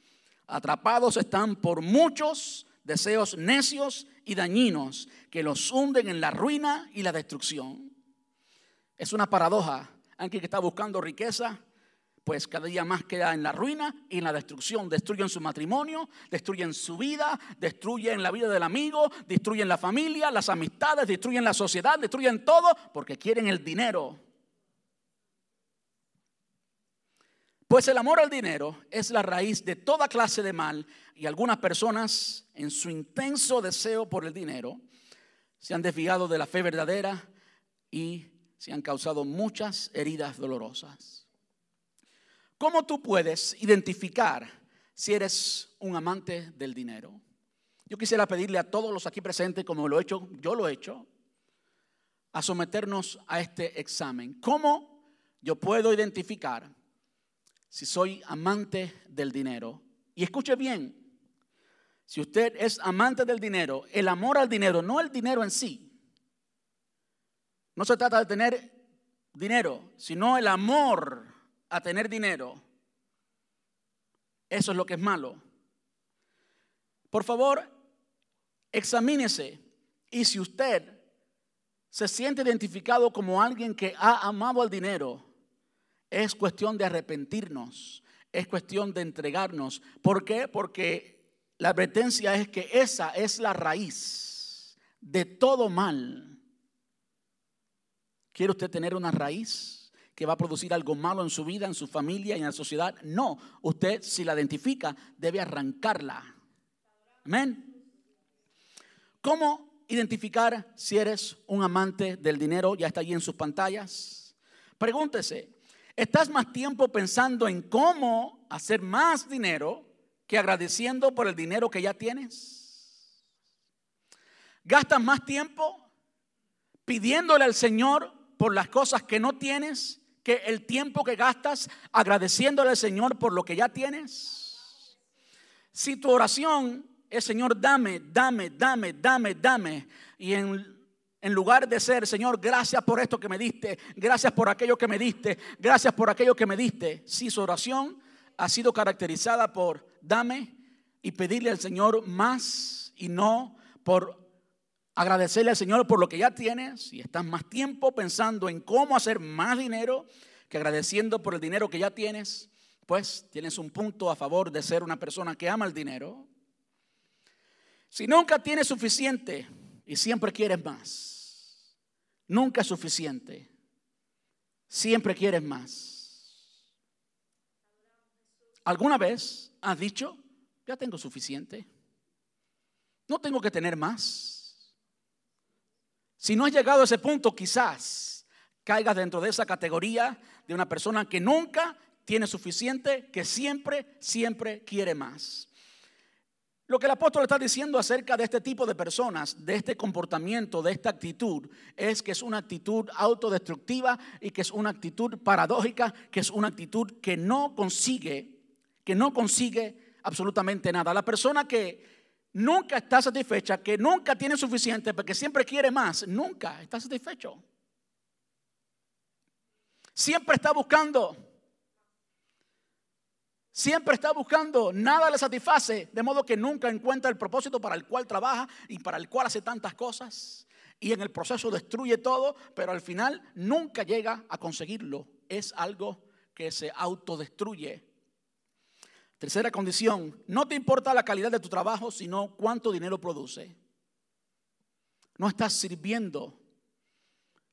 Atrapados están por muchos deseos necios y dañinos que los hunden en la ruina y la destrucción. Es una paradoja. Alguien que está buscando riqueza, pues cada día más queda en la ruina y en la destrucción. Destruyen su matrimonio, destruyen su vida, destruyen la vida del amigo, destruyen la familia, las amistades, destruyen la sociedad, destruyen todo porque quieren el dinero. Pues el amor al dinero es la raíz de toda clase de mal y algunas personas en su intenso deseo por el dinero se han desviado de la fe verdadera y se han causado muchas heridas dolorosas. ¿Cómo tú puedes identificar si eres un amante del dinero? Yo quisiera pedirle a todos los aquí presentes, como lo he hecho, yo lo he hecho, a someternos a este examen. ¿Cómo yo puedo identificar si soy amante del dinero. Y escuche bien, si usted es amante del dinero, el amor al dinero, no el dinero en sí. No se trata de tener dinero, sino el amor a tener dinero. Eso es lo que es malo. Por favor, examínese y si usted se siente identificado como alguien que ha amado al dinero, es cuestión de arrepentirnos, es cuestión de entregarnos. ¿Por qué? Porque la advertencia es que esa es la raíz de todo mal. ¿Quiere usted tener una raíz que va a producir algo malo en su vida, en su familia y en la sociedad? No, usted si la identifica debe arrancarla. Amén. ¿Cómo identificar si eres un amante del dinero? Ya está allí en sus pantallas. Pregúntese, Estás más tiempo pensando en cómo hacer más dinero que agradeciendo por el dinero que ya tienes. Gastas más tiempo pidiéndole al Señor por las cosas que no tienes que el tiempo que gastas agradeciéndole al Señor por lo que ya tienes. Si tu oración es Señor, dame, dame, dame, dame, dame, y en en lugar de ser, Señor, gracias por esto que me diste, gracias por aquello que me diste, gracias por aquello que me diste. Si su oración ha sido caracterizada por dame y pedirle al Señor más y no por agradecerle al Señor por lo que ya tienes. Y estás más tiempo pensando en cómo hacer más dinero que agradeciendo por el dinero que ya tienes, pues tienes un punto a favor de ser una persona que ama el dinero. Si nunca tienes suficiente, y siempre quieres más. Nunca es suficiente. Siempre quieres más. ¿Alguna vez has dicho, ya tengo suficiente? No tengo que tener más. Si no has llegado a ese punto, quizás caigas dentro de esa categoría de una persona que nunca tiene suficiente, que siempre, siempre quiere más. Lo que el apóstol está diciendo acerca de este tipo de personas, de este comportamiento, de esta actitud, es que es una actitud autodestructiva y que es una actitud paradójica, que es una actitud que no consigue, que no consigue absolutamente nada. La persona que nunca está satisfecha, que nunca tiene suficiente, porque siempre quiere más, nunca está satisfecho. Siempre está buscando Siempre está buscando, nada le satisface, de modo que nunca encuentra el propósito para el cual trabaja y para el cual hace tantas cosas. Y en el proceso destruye todo, pero al final nunca llega a conseguirlo. Es algo que se autodestruye. Tercera condición, no te importa la calidad de tu trabajo, sino cuánto dinero produce. No estás sirviendo,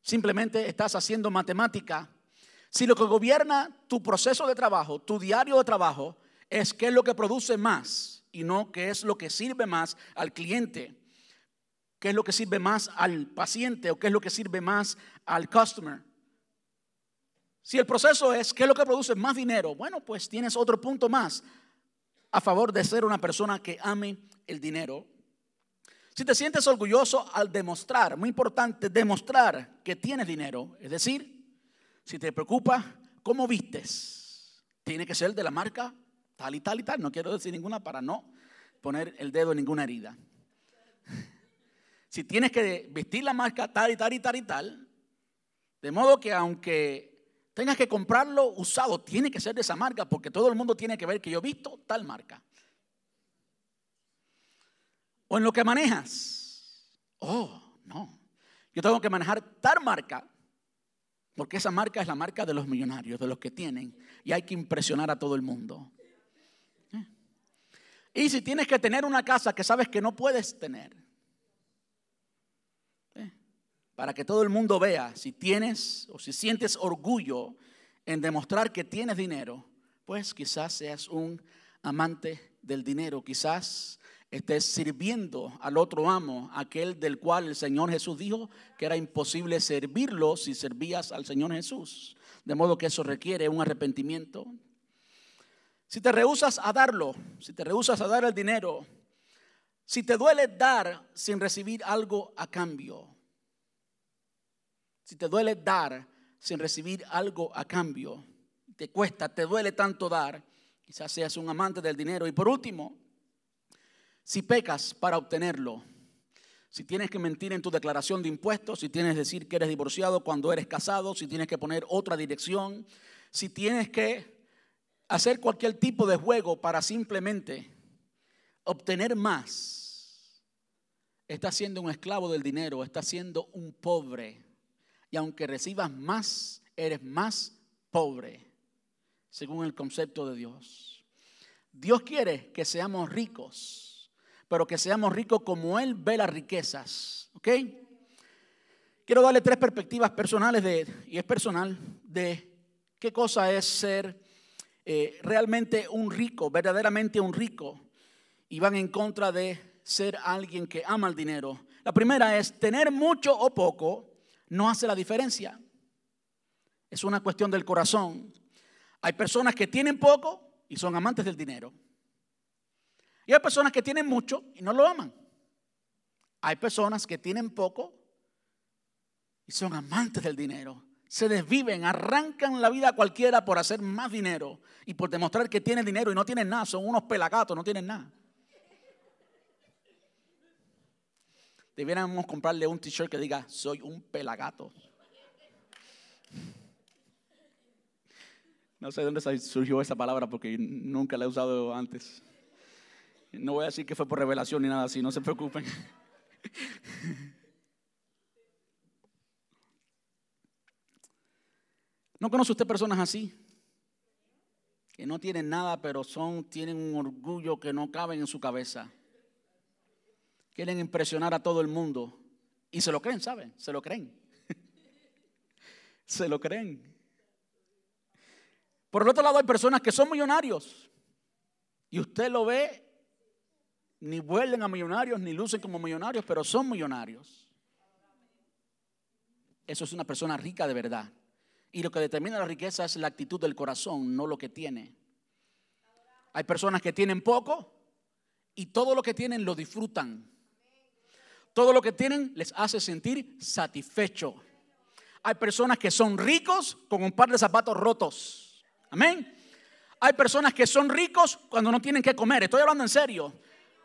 simplemente estás haciendo matemática si lo que gobierna tu proceso de trabajo, tu diario de trabajo, es qué es lo que produce más y no qué es lo que sirve más al cliente, qué es lo que sirve más al paciente o qué es lo que sirve más al customer. Si el proceso es qué es lo que produce más dinero, bueno, pues tienes otro punto más a favor de ser una persona que ame el dinero. Si te sientes orgulloso al demostrar, muy importante, demostrar que tienes dinero, es decir, si te preocupa cómo vistes, tiene que ser de la marca tal y tal y tal. No quiero decir ninguna para no poner el dedo en ninguna herida. Si tienes que vestir la marca tal y tal y tal y tal, de modo que aunque tengas que comprarlo usado, tiene que ser de esa marca porque todo el mundo tiene que ver que yo he visto tal marca. O en lo que manejas. Oh, no. Yo tengo que manejar tal marca porque esa marca es la marca de los millonarios, de los que tienen. Y hay que impresionar a todo el mundo. ¿Eh? Y si tienes que tener una casa que sabes que no puedes tener. ¿eh? Para que todo el mundo vea si tienes o si sientes orgullo en demostrar que tienes dinero, pues quizás seas un amante del dinero. Quizás estés sirviendo al otro amo, aquel del cual el Señor Jesús dijo que era imposible servirlo si servías al Señor Jesús. De modo que eso requiere un arrepentimiento. Si te rehusas a darlo, si te rehusas a dar el dinero, si te duele dar sin recibir algo a cambio, si te duele dar sin recibir algo a cambio, te cuesta, te duele tanto dar, quizás seas un amante del dinero. Y por último, si pecas para obtenerlo, si tienes que mentir en tu declaración de impuestos, si tienes que decir que eres divorciado cuando eres casado, si tienes que poner otra dirección, si tienes que hacer cualquier tipo de juego para simplemente obtener más, estás siendo un esclavo del dinero, estás siendo un pobre. Y aunque recibas más, eres más pobre, según el concepto de Dios. Dios quiere que seamos ricos pero que seamos ricos como Él ve las riquezas. ¿Ok? Quiero darle tres perspectivas personales de, y es personal, de qué cosa es ser eh, realmente un rico, verdaderamente un rico, y van en contra de ser alguien que ama el dinero. La primera es tener mucho o poco no hace la diferencia. Es una cuestión del corazón. Hay personas que tienen poco y son amantes del dinero. Y hay personas que tienen mucho y no lo aman. Hay personas que tienen poco y son amantes del dinero. Se desviven, arrancan la vida a cualquiera por hacer más dinero y por demostrar que tienen dinero y no tienen nada. Son unos pelagatos, no tienen nada. Debiéramos comprarle un t-shirt que diga, soy un pelagato. No sé dónde surgió esa palabra porque nunca la he usado antes. No voy a decir que fue por revelación ni nada así, no se preocupen. ¿No conoce usted personas así? Que no tienen nada, pero son, tienen un orgullo que no cabe en su cabeza. Quieren impresionar a todo el mundo. Y se lo creen, ¿saben? Se lo creen. se lo creen. Por el otro lado hay personas que son millonarios Y usted lo ve, ni vuelven a millonarios, ni lucen como millonarios, pero son millonarios. Eso es una persona rica de verdad. Y lo que determina la riqueza es la actitud del corazón, no lo que tiene. Hay personas que tienen poco y todo lo que tienen lo disfrutan. Todo lo que tienen les hace sentir satisfecho. Hay personas que son ricos con un par de zapatos rotos. Amén. Hay personas que son ricos cuando no tienen que comer. Estoy hablando en serio.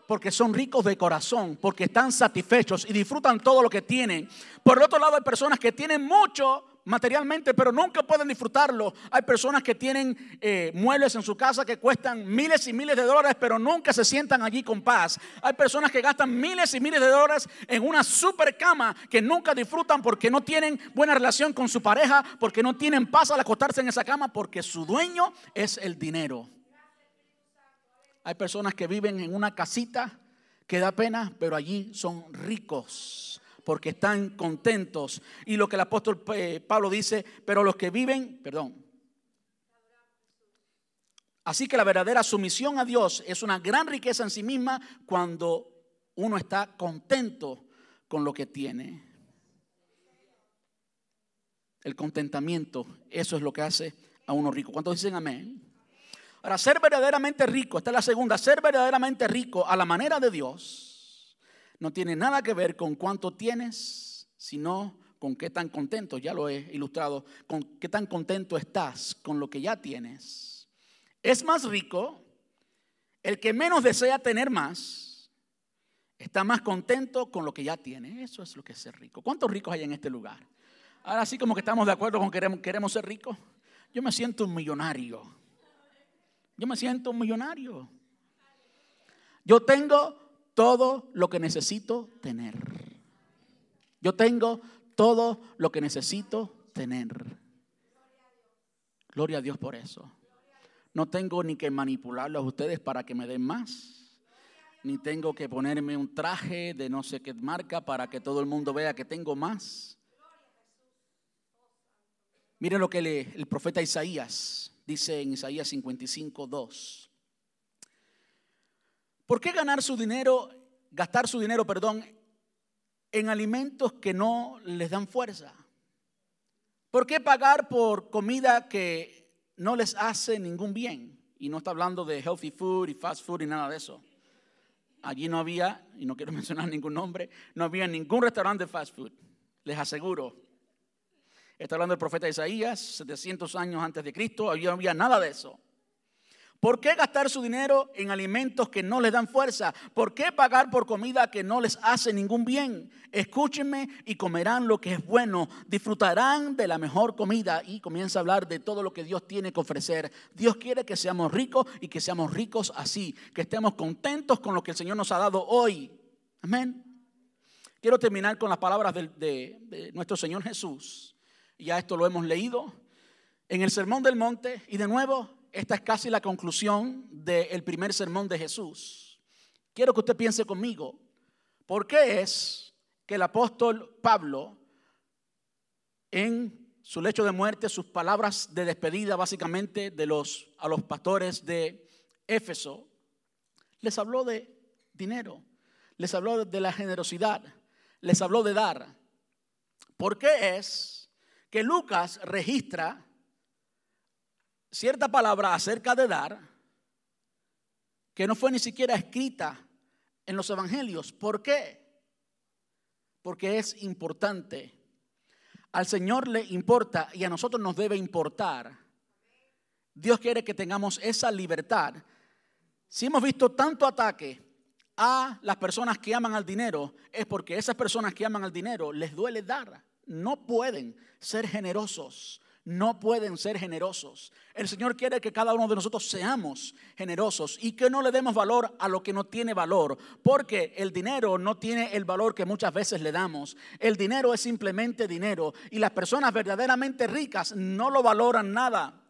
Porque son ricos de corazón, porque están satisfechos y disfrutan todo lo que tienen. Por el otro lado, hay personas que tienen mucho materialmente, pero nunca pueden disfrutarlo. Hay personas que tienen eh, muebles en su casa que cuestan miles y miles de dólares, pero nunca se sientan allí con paz. Hay personas que gastan miles y miles de dólares en una super cama que nunca disfrutan porque no tienen buena relación con su pareja, porque no tienen paz al acostarse en esa cama, porque su dueño es el dinero. Hay personas que viven en una casita que da pena, pero allí son ricos porque están contentos. Y lo que el apóstol eh, Pablo dice, pero los que viven, perdón. Así que la verdadera sumisión a Dios es una gran riqueza en sí misma cuando uno está contento con lo que tiene. El contentamiento, eso es lo que hace a uno rico. ¿Cuántos dicen amén? Ahora, ser verdaderamente rico, esta es la segunda, ser verdaderamente rico a la manera de Dios no tiene nada que ver con cuánto tienes, sino con qué tan contento, ya lo he ilustrado, con qué tan contento estás con lo que ya tienes. Es más rico el que menos desea tener más, está más contento con lo que ya tiene. Eso es lo que es ser rico. ¿Cuántos ricos hay en este lugar? Ahora sí como que estamos de acuerdo con que queremos, queremos ser ricos. Yo me siento un millonario. Yo me siento millonario. Yo tengo todo lo que necesito tener. Yo tengo todo lo que necesito tener. Gloria a Dios por eso. No tengo ni que manipularlos a ustedes para que me den más. Ni tengo que ponerme un traje de no sé qué marca para que todo el mundo vea que tengo más. Miren lo que el profeta Isaías dice en Isaías 55, 2. ¿Por qué ganar su dinero, gastar su dinero, perdón, en alimentos que no les dan fuerza? ¿Por qué pagar por comida que no les hace ningún bien? Y no está hablando de healthy food y fast food y nada de eso. Allí no había, y no quiero mencionar ningún nombre, no había ningún restaurante fast food, les aseguro. Está hablando del profeta Isaías, 700 años antes de Cristo, allí no había nada de eso. ¿Por qué gastar su dinero en alimentos que no les dan fuerza? ¿Por qué pagar por comida que no les hace ningún bien? Escúchenme y comerán lo que es bueno, disfrutarán de la mejor comida y comienza a hablar de todo lo que Dios tiene que ofrecer. Dios quiere que seamos ricos y que seamos ricos así, que estemos contentos con lo que el Señor nos ha dado hoy. Amén. Quiero terminar con las palabras de nuestro Señor Jesús. Ya esto lo hemos leído en el Sermón del Monte y de nuevo esta es casi la conclusión del primer sermón de Jesús. Quiero que usted piense conmigo, ¿por qué es que el apóstol Pablo, en su lecho de muerte, sus palabras de despedida básicamente de los, a los pastores de Éfeso, les habló de dinero, les habló de la generosidad, les habló de dar? ¿Por qué es que Lucas registra cierta palabra acerca de dar que no fue ni siquiera escrita en los evangelios. ¿Por qué? Porque es importante. Al Señor le importa y a nosotros nos debe importar. Dios quiere que tengamos esa libertad. Si hemos visto tanto ataque a las personas que aman al dinero, es porque esas personas que aman al dinero les duele dar. No pueden ser generosos no pueden ser generosos. El Señor quiere que cada uno de nosotros seamos generosos y que no le demos valor a lo que no tiene valor, porque el dinero no tiene el valor que muchas veces le damos. El dinero es simplemente dinero y las personas verdaderamente ricas no lo valoran nada.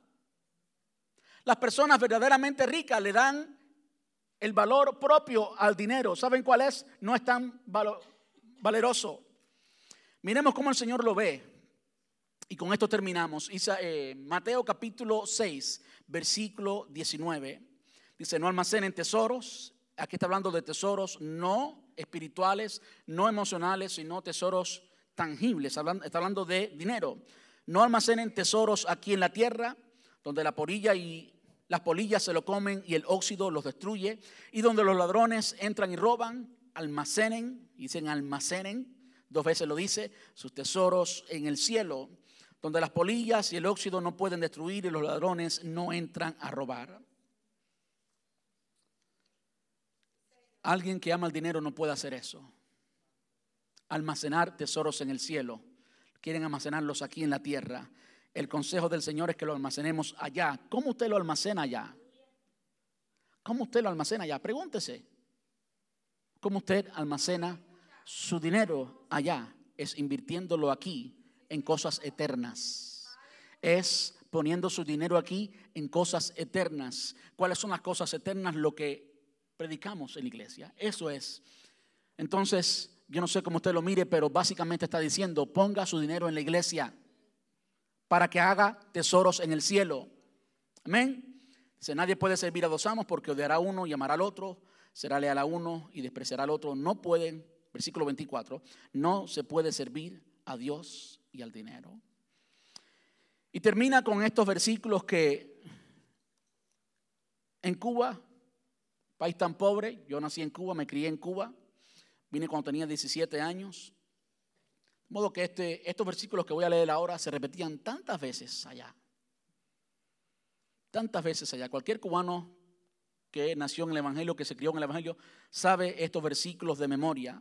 Las personas verdaderamente ricas le dan el valor propio al dinero. ¿Saben cuál es? No es tan valeroso. Miremos cómo el Señor lo ve. Y con esto terminamos. Eh, Mateo capítulo 6, versículo 19. Dice, no almacenen tesoros. Aquí está hablando de tesoros no espirituales, no emocionales, sino tesoros tangibles. Está hablando de dinero. No almacenen tesoros aquí en la tierra, donde la polilla y las polillas se lo comen y el óxido los destruye, y donde los ladrones entran y roban, almacenen, dicen almacenen, dos veces lo dice, sus tesoros en el cielo, donde las polillas y el óxido no pueden destruir y los ladrones no entran a robar. Alguien que ama el dinero no puede hacer eso. Almacenar tesoros en el cielo. Quieren almacenarlos aquí en la tierra. El consejo del Señor es que lo almacenemos allá. ¿Cómo usted lo almacena allá? ¿Cómo usted lo almacena allá? Pregúntese. ¿Cómo usted almacena su dinero allá? Es invirtiéndolo aquí en cosas eternas. Es poniendo su dinero aquí en cosas eternas. ¿Cuáles son las cosas eternas? Lo que predicamos en la iglesia. Eso es. Entonces, yo no sé cómo usted lo mire, pero básicamente está diciendo, ponga su dinero en la iglesia para que haga tesoros en el cielo. Amén. Dice, nadie puede servir a dos amos porque odiará a uno y amará al otro, será leal a uno y despreciará al otro. No pueden, versículo 24, no se puede servir a Dios y al dinero. Y termina con estos versículos que en Cuba País tan pobre, yo nací en Cuba, me crié en Cuba, vine cuando tenía 17 años. De modo que este, estos versículos que voy a leer ahora se repetían tantas veces allá. Tantas veces allá. Cualquier cubano que nació en el Evangelio, que se crió en el Evangelio, sabe estos versículos de memoria.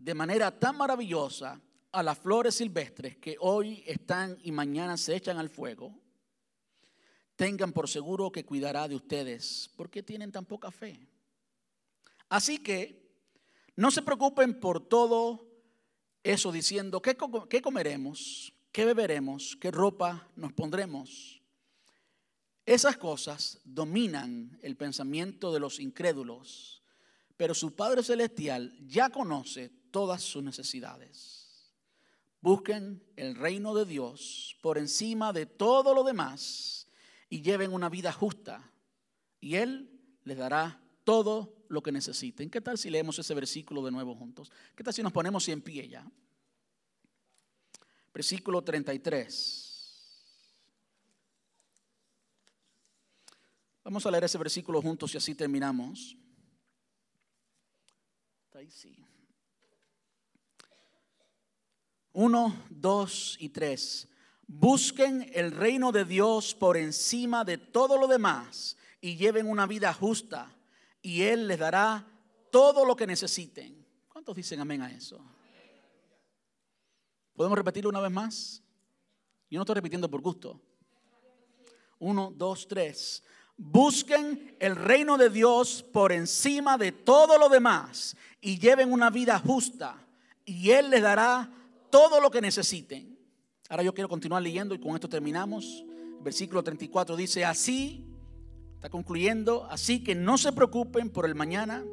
de manera tan maravillosa a las flores silvestres que hoy están y mañana se echan al fuego, tengan por seguro que cuidará de ustedes, porque tienen tan poca fe. Así que no se preocupen por todo eso diciendo, ¿qué, comeremos? ¿Qué beberemos? ¿Qué ropa nos pondremos? Esas cosas dominan el pensamiento de los incrédulos, pero su Padre Celestial ya conoce todas sus necesidades. Busquen el reino de Dios por encima de todo lo demás y lleven una vida justa y Él les dará todo lo que necesiten. ¿Qué tal si leemos ese versículo de nuevo juntos? ¿Qué tal si nos ponemos en pie ya? Versículo 33. Vamos a leer ese versículo juntos y así terminamos. Ahí sí. Uno, dos y tres. Busquen el reino de Dios por encima de todo lo demás y lleven una vida justa y Él les dará todo lo que necesiten. ¿Cuántos dicen amén a eso? ¿Podemos repetirlo una vez más? Yo no estoy repitiendo por gusto. Uno, dos, tres. Busquen el reino de Dios por encima de todo lo demás y lleven una vida justa y Él les dará todo lo que necesiten. Ahora yo quiero continuar leyendo y con esto terminamos. versículo 34 dice, así Está concluyendo, así que no se preocupen por el mañana,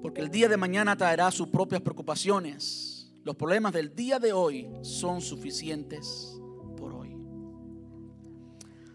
porque el día de mañana traerá sus propias preocupaciones. Los problemas del día de hoy son suficientes